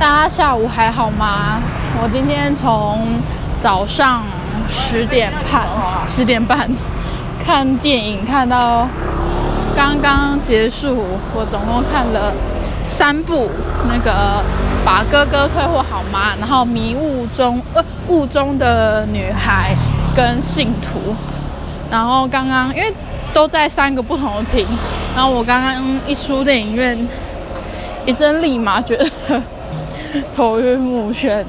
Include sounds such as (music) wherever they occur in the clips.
大家下午还好吗？我今天从早上十点半、十点半看电影看到刚刚结束，我总共看了三部，那个把哥哥退货好吗？然后迷雾中呃雾中的女孩跟信徒，然后刚刚因为都在三个不同的厅，然后我刚刚一出电影院，一阵立马觉得。(laughs) 头晕目眩，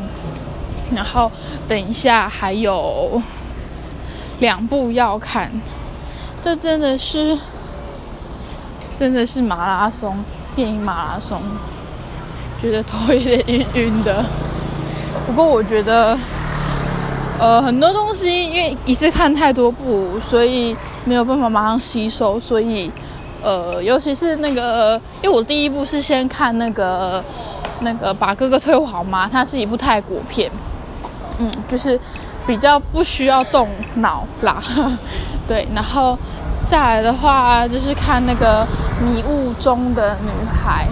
然后等一下还有两部要看，这真的是真的是马拉松电影马拉松，觉得头有点晕晕的。不过我觉得，呃，很多东西因为一次看太多部，所以没有办法马上吸收，所以呃，尤其是那个，因为我第一部是先看那个。那个把哥哥退好吗？它是一部泰国片，嗯，就是比较不需要动脑啦，(laughs) 对。然后再来的话，就是看那个迷雾中的女孩。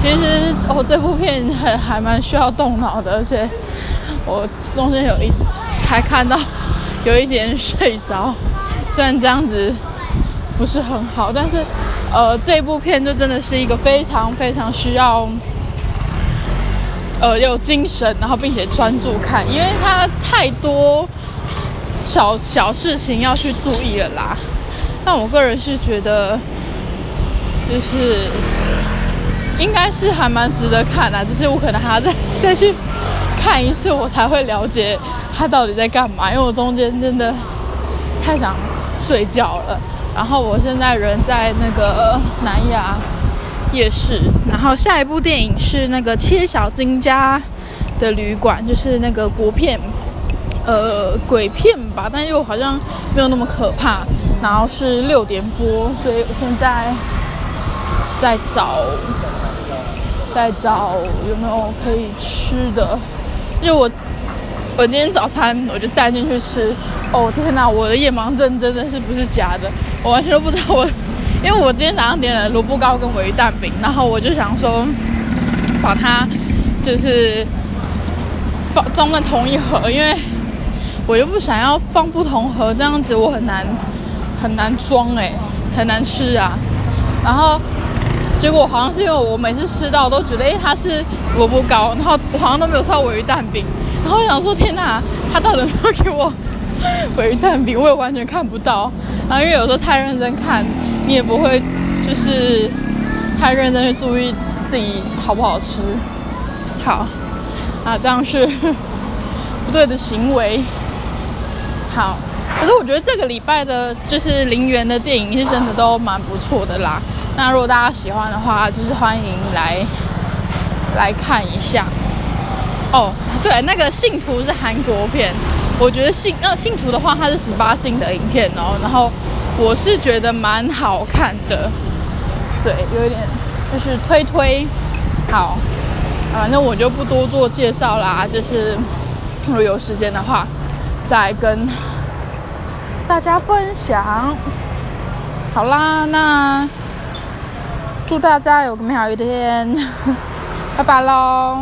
其实哦，这部片还还蛮需要动脑的，而且我中间有一还看到有一点睡着，虽然这样子不是很好，但是呃，这部片就真的是一个非常非常需要。呃，有精神，然后并且专注看，因为它太多小小事情要去注意了啦。但我个人是觉得，就是应该是还蛮值得看的，只是我可能还要再 (laughs) 再去看一次，我才会了解他到底在干嘛。因为我中间真的太想睡觉了。然后我现在人在那个南亚。夜市，然后下一部电影是那个切小金家的旅馆，就是那个国片，呃，鬼片吧，但又好像没有那么可怕。然后是六点播，所以我现在在找，在找有没有可以吃的。因为我，我今天早餐我就带进去吃。哦天哪，我的夜盲症真的是不是假的，我完全都不知道我。因为我今天早上点了萝卜糕跟鲔鱼蛋饼，然后我就想说，把它就是放装在同一盒，因为我又不想要放不同盒，这样子我很难很难装哎，很难吃啊。然后结果好像是因为我每次吃到都觉得，哎，它是萝卜糕，然后我好像都没有吃到鲔鱼蛋饼，然后我想说，天哪，他到底有没有给我鲔鱼蛋饼？我也完全看不到。然后因为有时候太认真看。你也不会，就是太认真去注意自己好不好吃。好，啊，这样是不对的行为。好，可是我觉得这个礼拜的，就是林园的电影是真的都蛮不错的啦。那如果大家喜欢的话，就是欢迎来来看一下。哦，对，那个《信徒》是韩国片，我觉得信呃《信徒》的话，它是十八禁的影片哦，然后。我是觉得蛮好看的，对，有一点就是推推好，啊，那我就不多做介绍啦，就是如果有时间的话，再跟大家分享。好啦，那祝大家有个美好一天，(laughs) 拜拜喽。